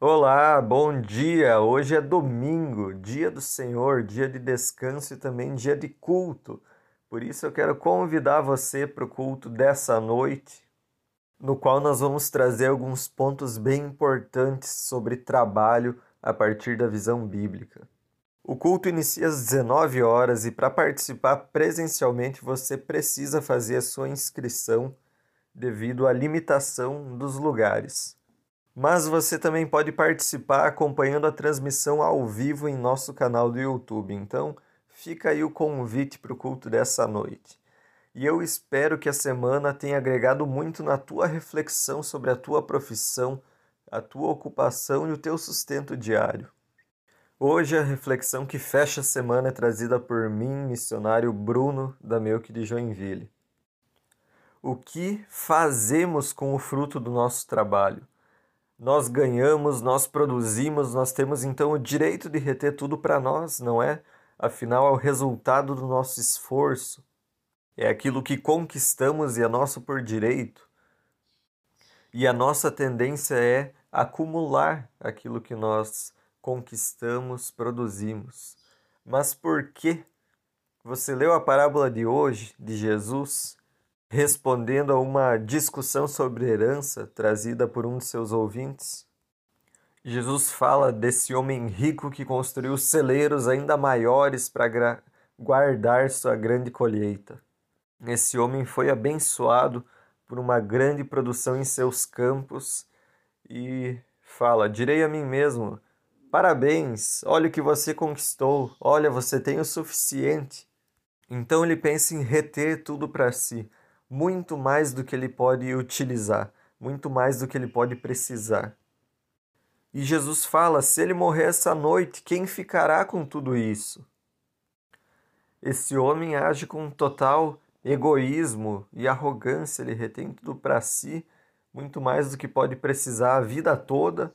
Olá, bom dia! Hoje é domingo, dia do Senhor, dia de descanso e também dia de culto. Por isso eu quero convidar você para o culto dessa noite, no qual nós vamos trazer alguns pontos bem importantes sobre trabalho a partir da visão bíblica. O culto inicia às 19 horas e para participar presencialmente você precisa fazer a sua inscrição devido à limitação dos lugares mas você também pode participar acompanhando a transmissão ao vivo em nosso canal do YouTube. Então, fica aí o convite para o culto dessa noite. E eu espero que a semana tenha agregado muito na tua reflexão sobre a tua profissão, a tua ocupação e o teu sustento diário. Hoje a reflexão que fecha a semana é trazida por mim, missionário Bruno da Melk de Joinville. O que fazemos com o fruto do nosso trabalho? Nós ganhamos, nós produzimos, nós temos então o direito de reter tudo para nós, não é? Afinal, é o resultado do nosso esforço, é aquilo que conquistamos e é nosso por direito. E a nossa tendência é acumular aquilo que nós conquistamos, produzimos. Mas por que? Você leu a parábola de hoje de Jesus? Respondendo a uma discussão sobre herança trazida por um de seus ouvintes. Jesus fala desse homem rico que construiu celeiros ainda maiores para guardar sua grande colheita. Esse homem foi abençoado por uma grande produção em seus campos e fala: Direi a mim mesmo, parabéns, olha o que você conquistou, olha, você tem o suficiente. Então ele pensa em reter tudo para si muito mais do que ele pode utilizar, muito mais do que ele pode precisar. E Jesus fala: se ele morrer essa noite, quem ficará com tudo isso? Esse homem age com total egoísmo e arrogância, ele retém tudo para si, muito mais do que pode precisar a vida toda.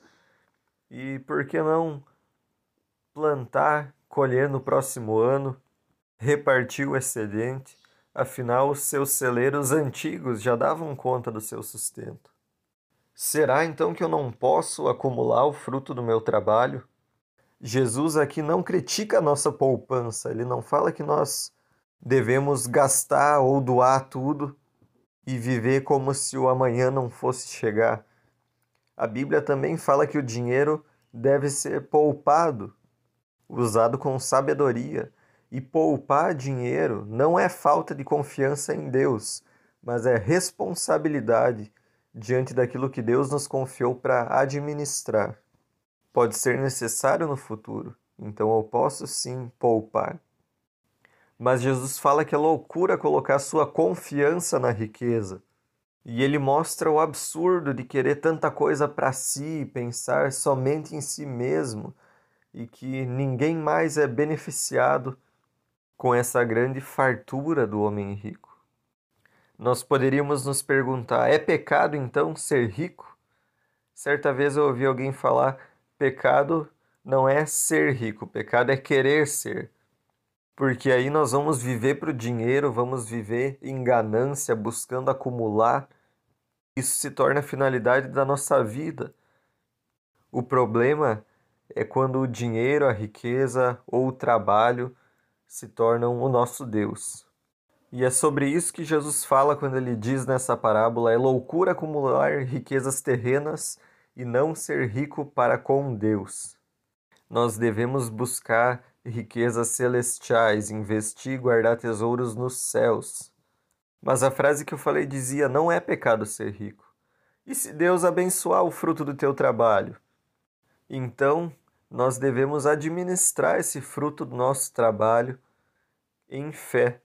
E por que não plantar, colher no próximo ano, repartir o excedente? Afinal os seus celeiros antigos já davam conta do seu sustento. Será então que eu não posso acumular o fruto do meu trabalho? Jesus aqui não critica a nossa poupança, ele não fala que nós devemos gastar ou doar tudo e viver como se o amanhã não fosse chegar. A Bíblia também fala que o dinheiro deve ser poupado, usado com sabedoria e poupar dinheiro não é falta de confiança em Deus, mas é responsabilidade diante daquilo que Deus nos confiou para administrar. Pode ser necessário no futuro, então eu posso sim poupar. Mas Jesus fala que é loucura colocar sua confiança na riqueza. E ele mostra o absurdo de querer tanta coisa para si, pensar somente em si mesmo e que ninguém mais é beneficiado com essa grande fartura do homem rico. Nós poderíamos nos perguntar: é pecado então ser rico? Certa vez eu ouvi alguém falar: pecado não é ser rico, pecado é querer ser. Porque aí nós vamos viver para o dinheiro, vamos viver em ganância, buscando acumular. Isso se torna a finalidade da nossa vida. O problema é quando o dinheiro, a riqueza ou o trabalho se tornam o nosso Deus. E é sobre isso que Jesus fala quando ele diz nessa parábola: é loucura acumular riquezas terrenas e não ser rico para com Deus. Nós devemos buscar riquezas celestiais, investir e guardar tesouros nos céus. Mas a frase que eu falei dizia: não é pecado ser rico. E se Deus abençoar o fruto do teu trabalho? Então, nós devemos administrar esse fruto do nosso trabalho em fé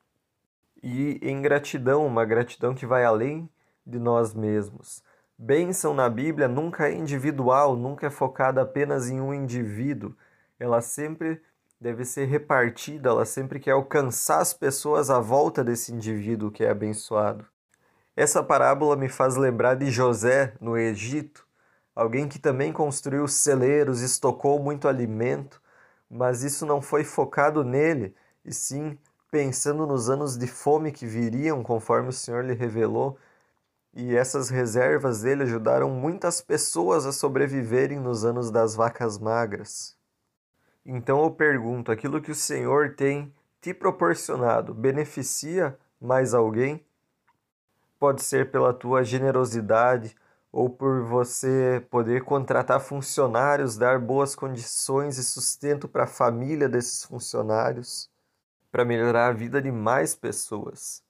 e em gratidão, uma gratidão que vai além de nós mesmos. Bênção na Bíblia nunca é individual, nunca é focada apenas em um indivíduo. Ela sempre deve ser repartida, ela sempre quer alcançar as pessoas à volta desse indivíduo que é abençoado. Essa parábola me faz lembrar de José no Egito, alguém que também construiu celeiros, estocou muito alimento, mas isso não foi focado nele, e sim pensando nos anos de fome que viriam, conforme o Senhor lhe revelou, e essas reservas dele ajudaram muitas pessoas a sobreviverem nos anos das vacas magras. Então eu pergunto: aquilo que o Senhor tem te proporcionado beneficia mais alguém? Pode ser pela tua generosidade ou por você poder contratar funcionários, dar boas condições e sustento para a família desses funcionários, para melhorar a vida de mais pessoas.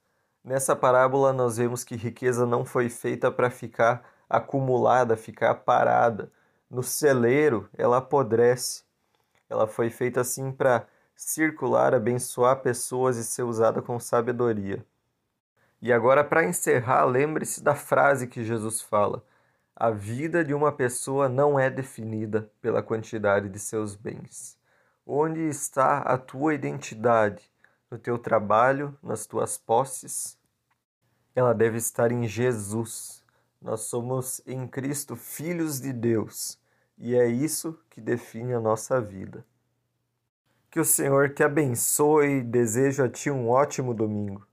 Nessa parábola, nós vemos que riqueza não foi feita para ficar acumulada, ficar parada. No celeiro, ela apodrece. Ela foi feita assim para circular, abençoar pessoas e ser usada com sabedoria. E agora, para encerrar, lembre-se da frase que Jesus fala: A vida de uma pessoa não é definida pela quantidade de seus bens. Onde está a tua identidade? No teu trabalho, nas tuas posses? ela deve estar em Jesus. Nós somos em Cristo filhos de Deus e é isso que define a nossa vida. Que o Senhor te abençoe e desejo a ti um ótimo domingo.